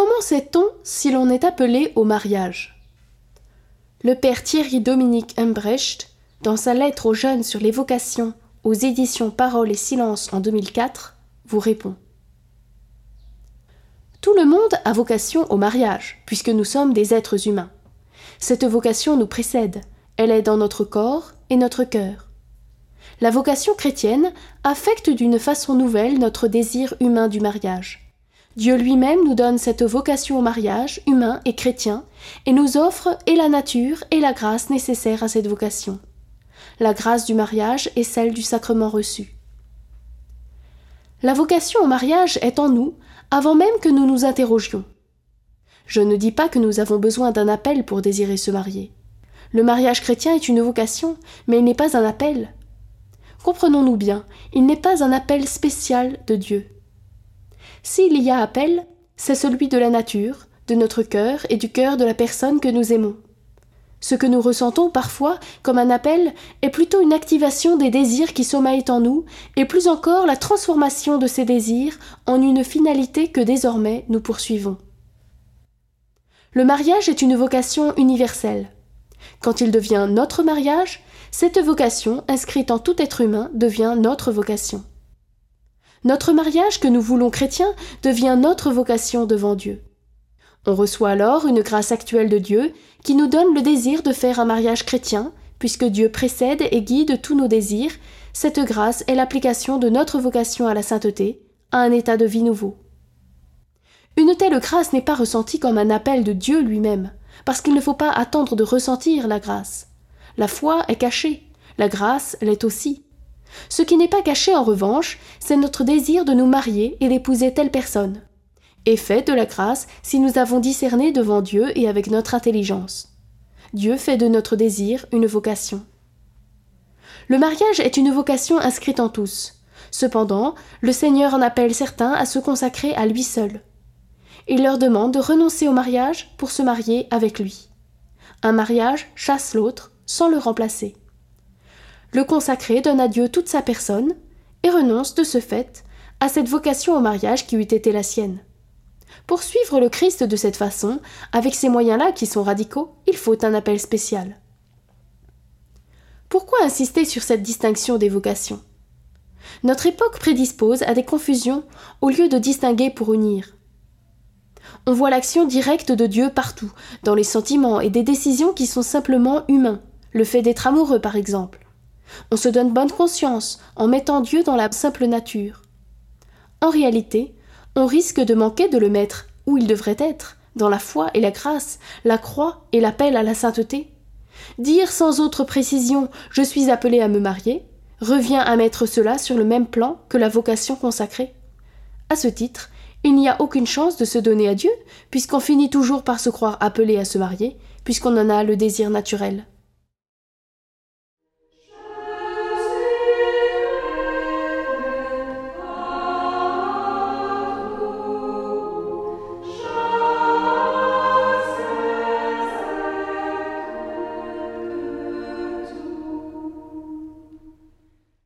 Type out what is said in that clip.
Comment sait-on si l'on est appelé au mariage? Le père Thierry Dominique Embrecht, dans sa lettre aux jeunes sur les vocations aux éditions Parole et Silence en 2004, vous répond. Tout le monde a vocation au mariage, puisque nous sommes des êtres humains. Cette vocation nous précède, elle est dans notre corps et notre cœur. La vocation chrétienne affecte d'une façon nouvelle notre désir humain du mariage. Dieu lui-même nous donne cette vocation au mariage humain et chrétien, et nous offre et la nature et la grâce nécessaires à cette vocation. La grâce du mariage est celle du sacrement reçu. La vocation au mariage est en nous avant même que nous nous interrogions. Je ne dis pas que nous avons besoin d'un appel pour désirer se marier. Le mariage chrétien est une vocation, mais il n'est pas un appel. Comprenons-nous bien, il n'est pas un appel spécial de Dieu. S'il y a appel, c'est celui de la nature, de notre cœur et du cœur de la personne que nous aimons. Ce que nous ressentons parfois comme un appel est plutôt une activation des désirs qui sommeillent en nous, et plus encore la transformation de ces désirs en une finalité que désormais nous poursuivons. Le mariage est une vocation universelle. Quand il devient notre mariage, cette vocation, inscrite en tout être humain, devient notre vocation. Notre mariage que nous voulons chrétien devient notre vocation devant Dieu. On reçoit alors une grâce actuelle de Dieu qui nous donne le désir de faire un mariage chrétien, puisque Dieu précède et guide tous nos désirs, cette grâce est l'application de notre vocation à la sainteté, à un état de vie nouveau. Une telle grâce n'est pas ressentie comme un appel de Dieu lui-même, parce qu'il ne faut pas attendre de ressentir la grâce. La foi est cachée, la grâce l'est aussi. Ce qui n'est pas caché en revanche, c'est notre désir de nous marier et d'épouser telle personne et fait de la grâce si nous avons discerné devant Dieu et avec notre intelligence. Dieu fait de notre désir une vocation. Le mariage est une vocation inscrite en tous. Cependant, le Seigneur en appelle certains à se consacrer à lui seul. Il leur demande de renoncer au mariage pour se marier avec lui. Un mariage chasse l'autre sans le remplacer. Le consacré donne à Dieu toute sa personne et renonce de ce fait à cette vocation au mariage qui eût été la sienne. Pour suivre le Christ de cette façon, avec ces moyens-là qui sont radicaux, il faut un appel spécial. Pourquoi insister sur cette distinction des vocations? Notre époque prédispose à des confusions au lieu de distinguer pour unir. On voit l'action directe de Dieu partout, dans les sentiments et des décisions qui sont simplement humains, le fait d'être amoureux par exemple. On se donne bonne conscience en mettant Dieu dans la simple nature. En réalité, on risque de manquer de le mettre où il devrait être, dans la foi et la grâce, la croix et l'appel à la sainteté. Dire sans autre précision je suis appelé à me marier revient à mettre cela sur le même plan que la vocation consacrée. À ce titre, il n'y a aucune chance de se donner à Dieu, puisqu'on finit toujours par se croire appelé à se marier, puisqu'on en a le désir naturel.